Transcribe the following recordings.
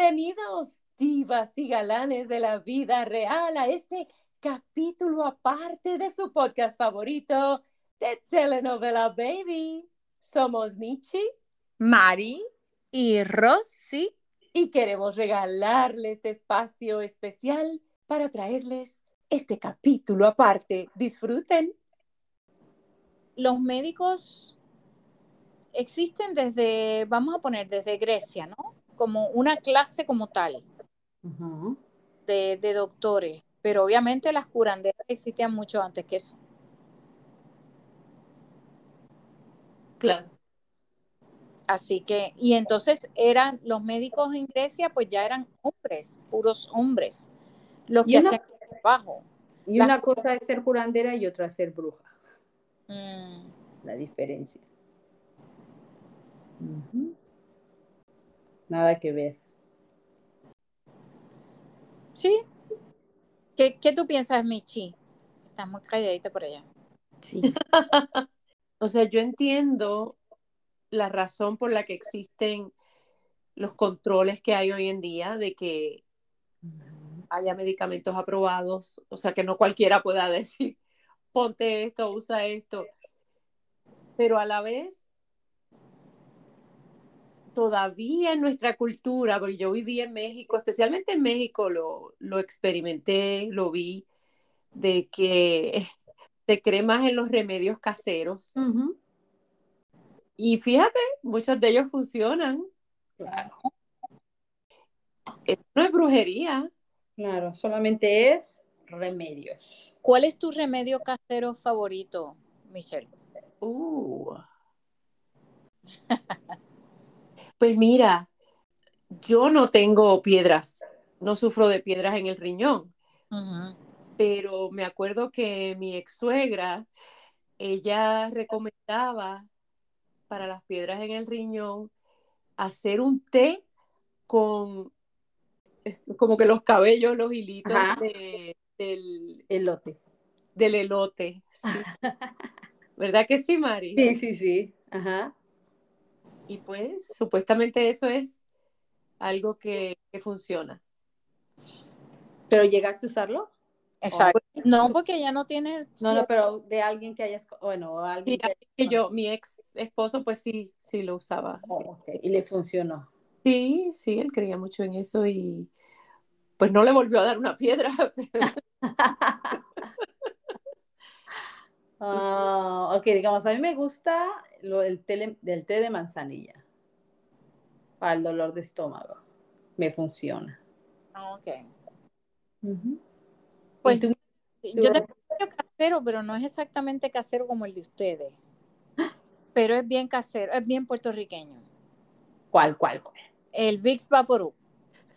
Bienvenidos, divas y galanes de la vida real, a este capítulo aparte de su podcast favorito de Telenovela Baby. Somos Michi, Mari y Rosy. Y queremos regalarles este espacio especial para traerles este capítulo aparte. Disfruten. Los médicos existen desde, vamos a poner, desde Grecia, ¿no? Como una clase como tal de, de doctores, pero obviamente las curanderas existían mucho antes que eso. Claro. Así que, y entonces eran los médicos en Grecia, pues ya eran hombres, puros hombres, los que hacían el trabajo. Y Las- una cosa es ser curandera y otra es ser bruja. Mm, La diferencia. Ujú. Nada que ver. sí. ¿Qué, ¿Qué tú piensas, Michi? Estás muy calladita por allá. Sí. O sea, yo entiendo la razón por la que existen los controles que hay hoy en día de que haya medicamentos aprobados, o sea, que no cualquiera pueda decir, ponte esto, usa esto, pero a la vez, todavía en nuestra cultura, porque yo viví en México, especialmente en México lo, lo experimenté, lo vi, de que se cree más en los remedios caseros. Y fíjate, muchos de ellos funcionan. Claro. Esto no es brujería. Claro, solamente es remedios. ¿Cuál es tu remedio casero favorito, Michelle? Uh. Pues mira, yo no tengo piedras, no sufro de piedras en el riñón, pero me acuerdo que mi ex suegra, ella recomendaba para las piedras en el riñón hacer un té con como que los cabellos, los hilitos de- del, Elote. del elote. sí. ¿Verdad que sí, Mari? Sí, sí, sí. Ajá. Y pues supuestamente eso es algo que, que funciona. ¿Pero llegaste a usarlo? Exacto. No, porque ya no tiene. No, no, pero de alguien que hayas, bueno, Sí, alguien que que yo, mi ex esposo, pues sí, sí lo usaba. Oh, ok, y le funcionó. Sí, sí, él creía mucho en eso y pues no le volvió a dar una piedra. pero- Ah, ok, digamos, a mí me gusta lo del té, del té de manzanilla para el dolor de estómago. Me funciona. Ah, Ok. Pues ¿Y tú? yo tengo casero, pero no es exactamente casero como el de ustedes. Pero es bien casero, es bien puertorriqueño. ¿Cuál, cuál, cuál? El Vicks Vaporub.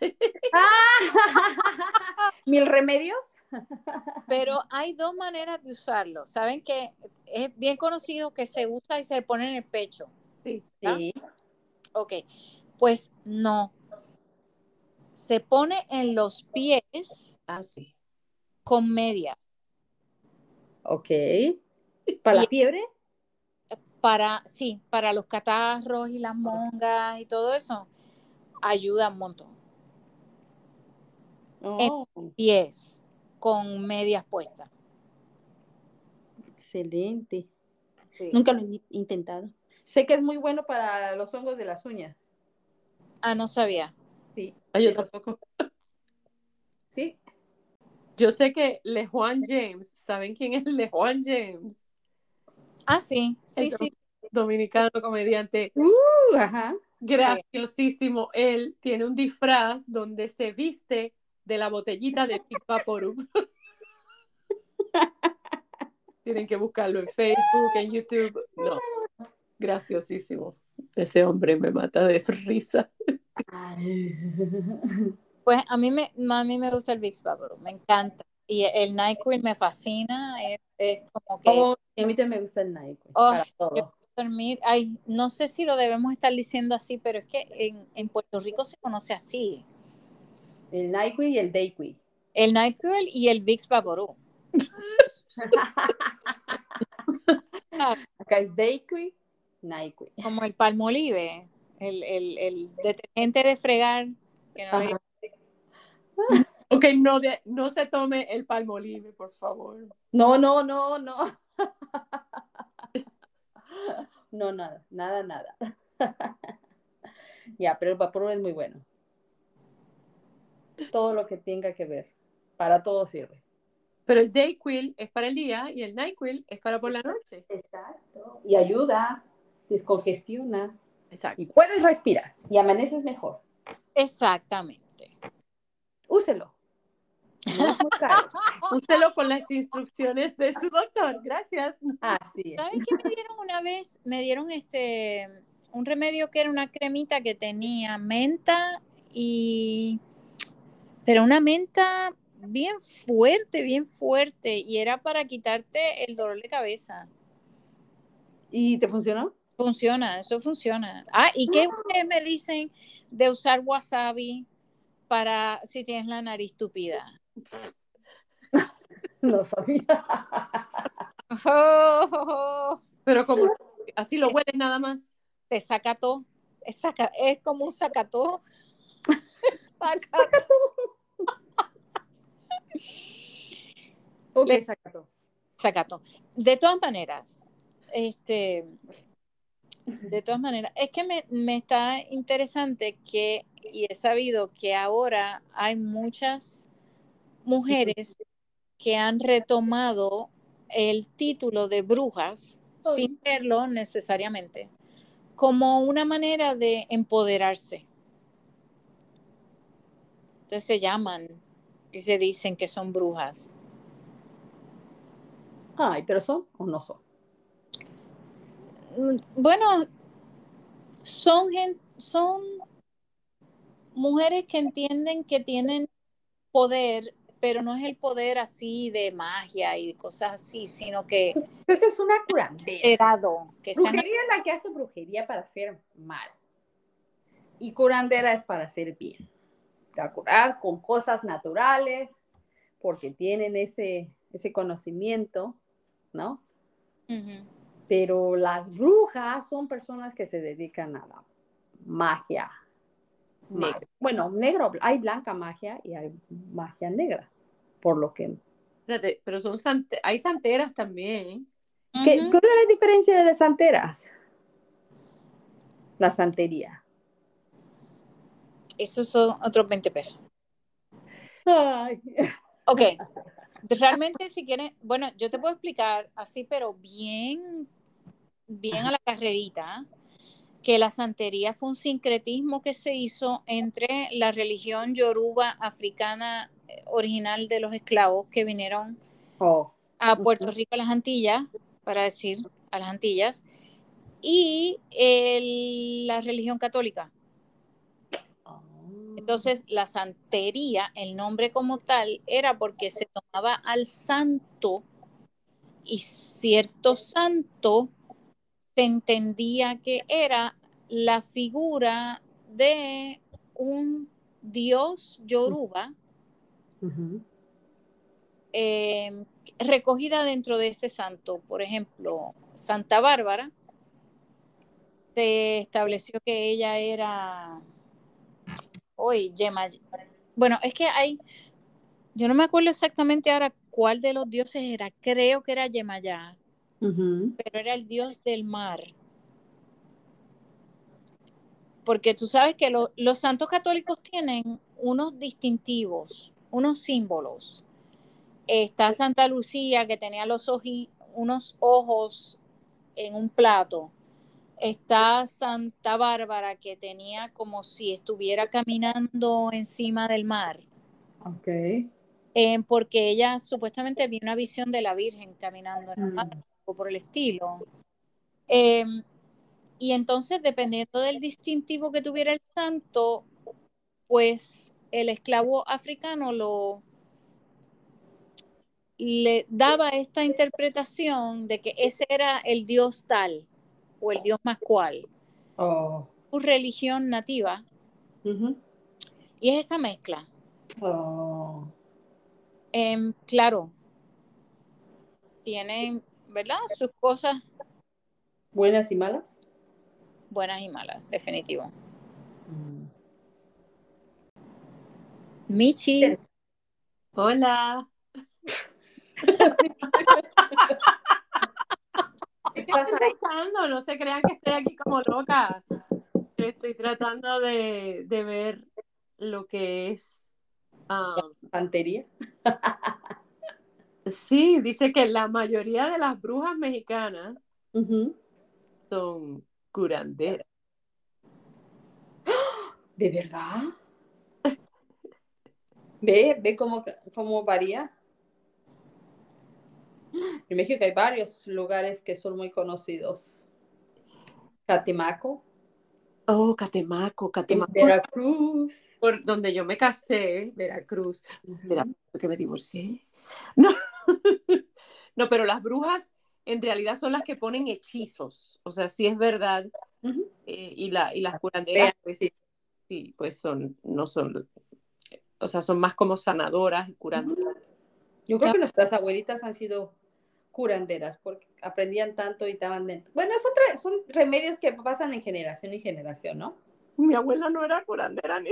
¿Mil remedios? Pero hay dos maneras de usarlo. Saben que es bien conocido que se usa y se pone en el pecho. Sí. ¿Ah? Sí. Ok, pues no. Se pone en los pies Ah, sí. con medias Ok. ¿Para la fiebre? para, sí, para los catarros y las mongas y todo eso. Ayuda un montón. Oh, Pies con medias puestas. Excelente. Sí. Nunca lo he in- intentado. Sé que es muy bueno para los hongos de las uñas. Ah, no sabía. Sí. Ah, yo tampoco. Sí. Yo sé que LeJuan James, ¿saben quién es LeJuan James? Ah, sí, sí, sí. Dominicano comediante Uh, ajá. graciosísimo. Él tiene un disfraz donde se viste de la botellita de Big Vaporub. Tienen que buscarlo en Facebook, en YouTube. No, graciosísimo. Ese hombre me mata de risa. Pues a mí me, a mí me gusta el Vicks Vaporub, me encanta. Y el NyQuil me fascina, es, es como que Oh, a mí también me gusta el Nike. Oh, para todo. dormir, ay, no sé si lo debemos estar diciendo así, pero es que en, en Puerto Rico se conoce así. El Nike y el Dayquil. El NyQuil y el Vicks Vaporub. Acá es Dayquil, Nike. como el palmolive, el, el, el detergente de fregar Que no, Ok, no, de, no se tome el palmolive, por favor. No, no, no, no. No, nada, nada, nada. Ya, pero el vapor es muy bueno. Todo lo que tenga que ver, para todo sirve. Pero el Dayquil es para el día y el NyQuil es para por la noche. Exacto. Y ayuda, descongestiona Exacto. y puedes respirar y amaneces mejor. Exactamente. Úselo. No es muy caro. Úselo con las instrucciones de su doctor. Gracias. Así es. ¿Sabes qué me dieron una vez? Me dieron este un remedio que era una cremita que tenía menta y pero una menta bien fuerte, bien fuerte y era para quitarte el dolor de cabeza. ¿Y te funcionó? Funciona, eso funciona. Ah, ¿y qué ustedes me dicen de usar wasabi para si tienes la nariz tupida? No sabía. Oh, oh, oh. Pero como así lo hueles nada más. te saca todo. Es, saca- es como un sacató. Saca- Ok. Sacato. De todas maneras, este, de todas maneras, es que me, me está interesante que, y he sabido que ahora hay muchas mujeres que han retomado el título de brujas, sin serlo necesariamente, como una manera de empoderarse. Entonces se llaman y se dicen que son brujas. Ay, pero son o no son. Mm, Bueno, son, son mujeres que entienden que tienen poder, pero no es el poder así de magia y cosas así, sino que Entonces es una curandera. que Brujería es la que hace brujería para hacer mal. Y curandera es para hacer bien. Curar con cosas naturales, porque tienen ese, ese conocimiento, ¿no? Pero las brujas son personas que se dedican a la magia. Negra. Mag- Bueno, negro, hay blanca magia y hay magia negra, por lo que... Pero son hay santeras también. ¿Qué, Ujú. ¿Cuál es la diferencia de las santeras? La santería. Esos son otros 20 pesos. Ay. Ok. Realmente, si quieren, bueno, yo te puedo explicar así, pero bien, bien a la carrerita, que la santería fue un sincretismo que se hizo entre la religión yoruba africana eh, original de los esclavos que vinieron Oh. a Puerto. Rico, a las Antillas, para decir, a las Antillas, y el- la religión católica. Entonces, la santería, el nombre como tal, era porque se tomaba al santo y cierto santo se entendía que era la figura de un dios yoruba eh, recogida dentro de ese santo. Por ejemplo, Santa Bárbara, se estableció que ella era hoy Yema. Bueno, es que hay, yo no me acuerdo exactamente ahora cuál de los dioses era, creo que era Yemayá, pero era el dios del mar. Porque tú sabes que lo- los santos católicos tienen unos distintivos, unos símbolos. Está Santa Lucía que tenía los oji- unos ojos en un plato. Está Santa Bárbara que tenía como si estuviera caminando encima del mar, Ok. eh, porque ella supuestamente vio una visión de la Virgen caminando en el mar Mm. o por el estilo. Eh, y entonces, dependiendo del distintivo que tuviera el santo, pues el esclavo africano lo le daba esta interpretación de que ese era el dios tal o el dios más cual, Oh. su religión nativa, y es esa mezcla. Oh. Em, claro, tienen, ¿verdad? Sus cosas Buenas y malas. buenas y malas, definitivo. Michi. Hola. ¿Estás buscando? No se crean que estoy aquí como loca. Estoy tratando de, de ver lo que es. ¿Santería? sí, dice que la mayoría de las brujas mexicanas son curanderas. ¿De verdad? ¿Ve? ¿Ve cómo, cómo varía? En México hay varios lugares que son muy conocidos. Catemaco. Oh, Catemaco, Catemaco. Veracruz. Por donde yo me casé, Veracruz. ¿Será que me divorcié? No. no, pero las brujas en realidad son las que ponen hechizos. O sea, sí es verdad. Eh, y, la, y las curanderas, pues, sí. pues son, no son, o sea, son más como sanadoras y curanderas. Yo creo que nuestras abuelitas han sido curanderas, porque aprendían tanto y estaban dentro. Bueno, son, son remedios que pasan en generación y generación, ¿no? Mi abuela no era curandera ni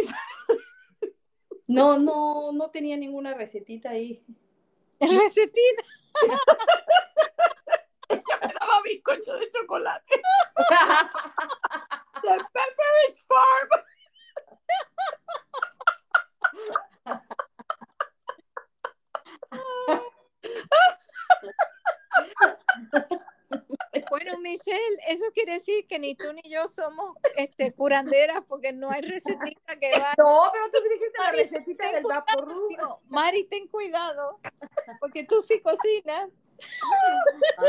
No, no, no tenía ninguna recetita ahí. ¿Recetita? Ella me daba bizcocho de chocolate. The Pepperidge Farm. Bueno, Michelle, eso quiere decir que ni tú ni yo somos este, curanderas porque no hay recetita que va. No, pero tú me dijiste la recetita del vapor. Mari, ten cuidado, porque tú sí cocinas.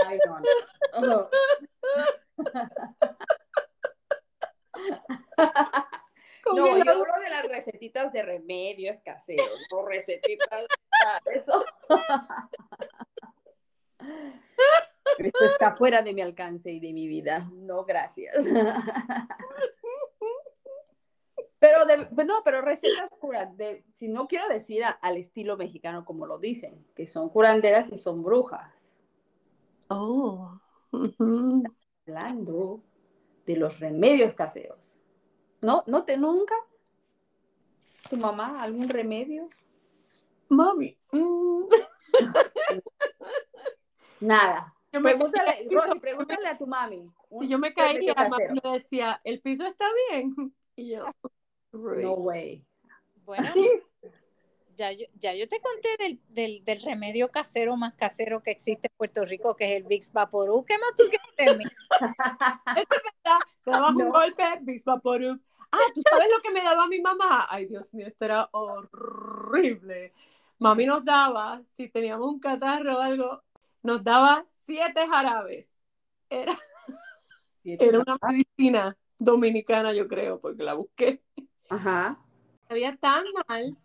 Ay, no, no. No, yo hablo de las recetitas de remedios caseros, no recetitas de eso. Esto está fuera de mi alcance y de mi vida. No, gracias. Pero no, pero recetas curanderas, si no quiero decir al estilo mexicano como lo dicen, que son curanderas y son brujas. Oh. Hablando de los remedios caseros. ¿No? ¿No te nunca? ¿Tu mamá algún remedio? Mami. Mm. Nada. Pregúntale, pregúntale a tu mami. Y yo me caía, mami me decía, ¿el piso está bien? Y yo, no way. Bueno, ya yo, ya yo te conté del, del, del, remedio casero más casero que existe en Puerto Rico, que es el Vicks Vaporub. ¿Qué más tú quieres de es verdad, te dabas un golpe, Vicks Vaporub. Ah, ¿tú sabes lo que me daba mi mamá? Ay, Dios mío, esto era horrible. Mami nos daba, si teníamos un catarro o algo, nos daba siete jarabes. Era, era una medicina dominicana, yo creo, porque la busqué. Ajá. Había tan mal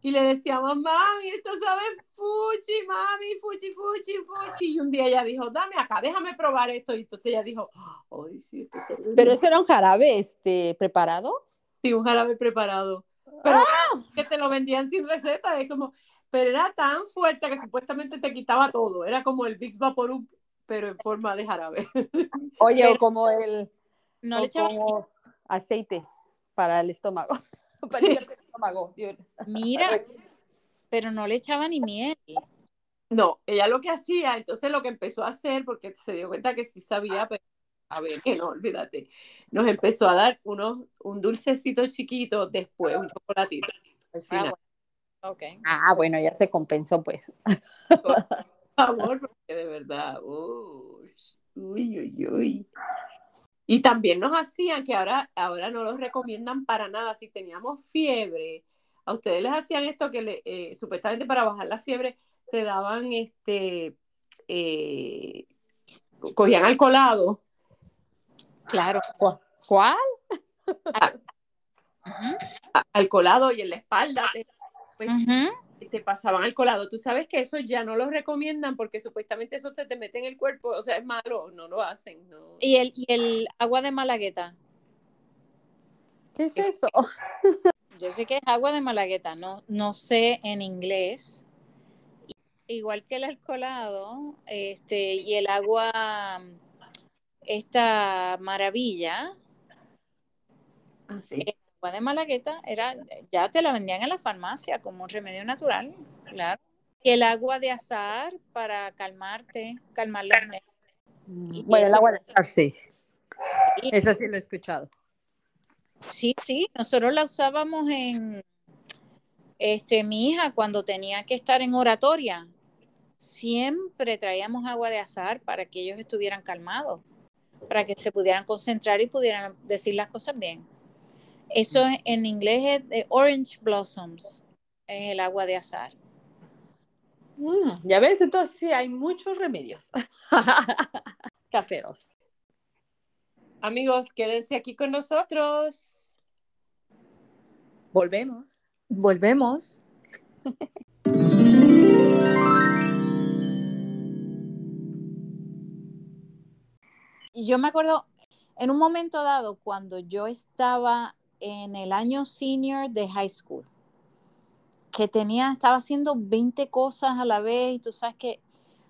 y le decíamos, mami, esto sabe fuchi, mami, fuchi, fuchi, fuchi. Y un día ella dijo, dame acá, déjame probar esto. Y entonces ella dijo, ay, sí, esto es ¿Pero ese era un jarabe este, preparado? Sí, un jarabe preparado. Pero ¡Ah! que te lo vendían sin receta, es como, pero era tan fuerte que supuestamente te quitaba todo. Era como el Vicks Vaporub, pero en forma de jarabe. Oye, o como el... No le echaba aceite para el estómago. para el estómago. Mira, pero no le echaba ni miel. No, ella lo que hacía, entonces lo que empezó a hacer, porque se dio cuenta que sí sabía, pero a ver, que no, olvídate, nos empezó a dar unos, un dulcecito chiquito, después un chocolatito. Al final. Okay. Ah, bueno, ya se compensó, pues. Por favor, porque de verdad, uy, uy, uy. Y también nos hacían, que ahora, ahora no los recomiendan para nada, si teníamos fiebre, a ustedes les hacían esto que le, eh, supuestamente para bajar la fiebre te daban este, eh, cogían alcoholado. Claro. ¿Cuál? Alcoholado y en la espalda pues te pasaban al colado. Tú sabes que eso ya no lo recomiendan porque supuestamente eso se te mete en el cuerpo, o sea, es malo, no lo hacen. No. ¿Y, el, ¿Y el agua de malagueta? ¿Qué es eso? Yo sé que es agua de malagueta, no, no sé en inglés. Igual que el alcoholado, este, y el agua, esta maravilla. Ah, sí. Agua de malagueta era, ya te la vendían en la farmacia como un remedio natural, claro. Y el agua de azar para calmarte, calmar los nervios. Bueno, el agua de azar sí. Esa sí lo he escuchado. Sí, sí, nosotros la usábamos en, este, mi hija cuando tenía que estar en oratoria, siempre traíamos agua de azar para que ellos estuvieran calmados, para que se pudieran concentrar y pudieran decir las cosas bien. Eso en inglés es de orange blossoms, es el agua de azar. Mm, ya ves, entonces sí, hay muchos remedios caseros. Amigos, quédense aquí con nosotros. Volvemos. Volvemos. yo me acuerdo en un momento dado cuando yo estaba en el año senior de high school, que tenía, estaba haciendo 20 cosas a la vez y tú sabes que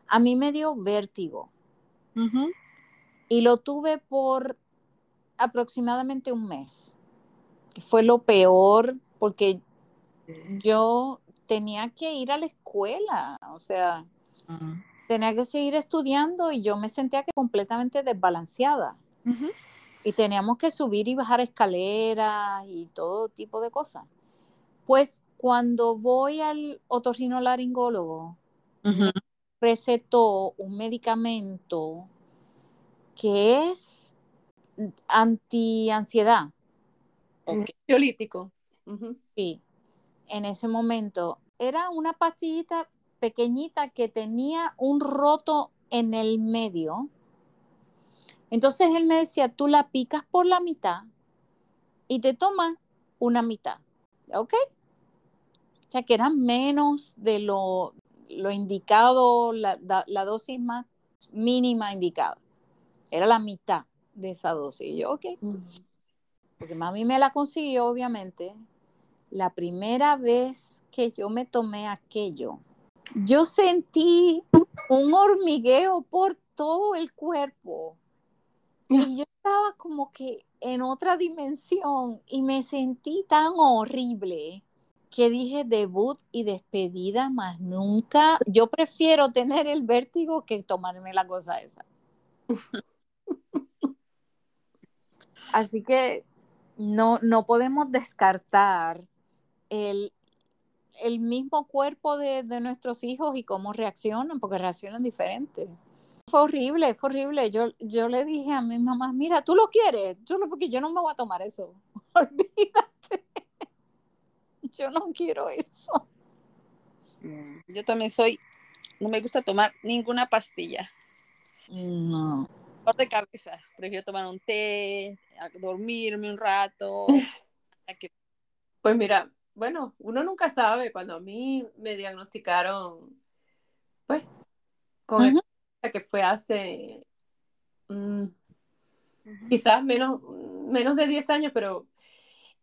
a mí me dio vértigo. Y lo tuve por aproximadamente un mes. Fue lo peor porque yo tenía que ir a la escuela, o sea, tenía que seguir estudiando y yo me sentía que completamente desbalanceada. Y teníamos que subir y bajar escaleras y todo tipo de cosas. Pues cuando voy al otorrinolaringólogo, recetó un medicamento que es anti-ansiedad. Ansiolítico. Sí. En ese momento era una pastillita pequeñita que tenía un roto en el medio. Entonces él me decía, tú la picas por la mitad y te tomas una mitad. ¿Ok? O sea, que era menos de lo, lo indicado, la, la, dosis más mínima indicada. Era la mitad de esa dosis. Y yo, ok. Porque mami me la consiguió, obviamente. La primera vez que yo me tomé aquello, yo sentí un hormigueo por todo el cuerpo. Y yo estaba como que en otra dimensión y me sentí tan horrible que dije debut y despedida más nunca. Yo prefiero tener el vértigo que tomarme la cosa esa. Así que no, no podemos descartar el, el mismo cuerpo de, nuestros hijos y cómo reaccionan, porque reaccionan diferente. Fue horrible, fue horrible. Yo, yo le dije a mi mamá, mira, tú lo quieres, yo lo, porque yo no me voy a tomar eso. Olvídate. Yo no quiero eso. Mm, yo también soy, no me gusta tomar ninguna pastilla. No. Por de cabeza, prefiero tomar un té, dormirme un rato. Pues mira, bueno, uno nunca sabe. Cuando a mí me diagnosticaron, pues, con que fue hace mm, quizás menos, menos de 10 años, pero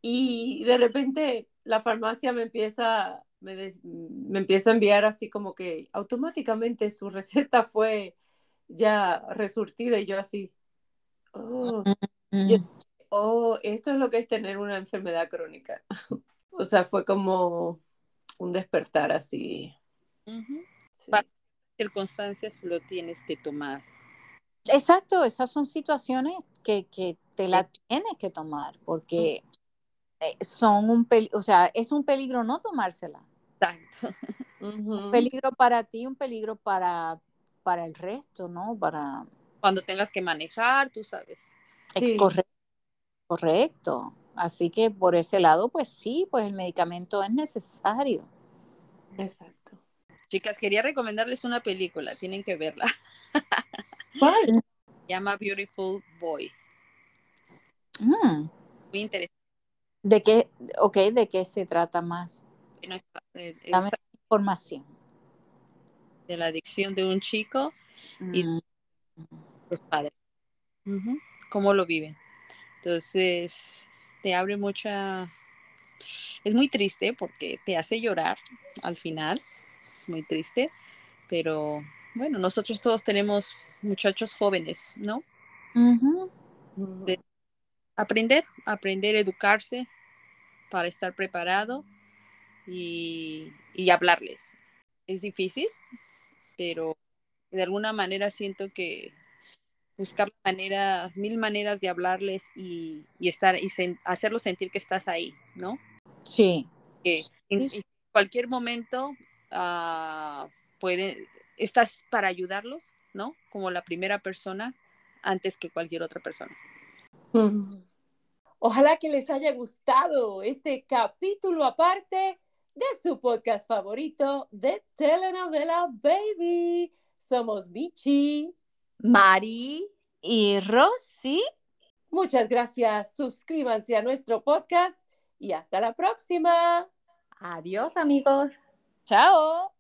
y de repente la farmacia me empieza, me, me, empieza a enviar así como que automáticamente su receta fue ya resurtida y yo así, oh, oh, esto es lo que es tener una enfermedad crónica. O sea, fue como un despertar así. Para circunstancias lo tienes que tomar. Exacto, esas son situaciones que, te la tienes que tomar porque eh, son un peligro, o sea, es un peligro no tomársela. Exacto. Un peligro para ti, un peligro para, para el resto, ¿no? Para... Cuando tengas que manejar, tú sabes. Correcto. Correcto. Así que por ese lado, pues sí, pues el medicamento es necesario. Exacto. Chicas, quería recomendarles una película, tienen que verla. ¿Cuál? Se llama Beautiful Boy. Mm. Muy interesante. ¿De qué, ok, de qué se trata más? Dame información. De la adicción de un chico y mm. los padres. ¿Cómo lo viven? Entonces, te abre mucha... Es muy triste porque te hace llorar al final, es muy triste, pero bueno, nosotros todos tenemos muchachos jóvenes, ¿no? aprender, aprender educarse, para estar preparado y, y hablarles. Es difícil, pero de alguna manera siento que buscar manera, mil maneras de hablarles y, estar y hacerlos sentir que estás ahí, ¿no? Sí. Que en, cualquier momento uh, puede, estás para ayudarlos, ¿no? Como la primera persona antes que cualquier otra persona. Ojalá que les haya gustado este capítulo aparte de su podcast favorito de telenovela Baby. Somos Michi, Mari y Rosy. Muchas gracias. Suscríbanse a nuestro podcast y hasta la próxima. Adiós amigos. Chao.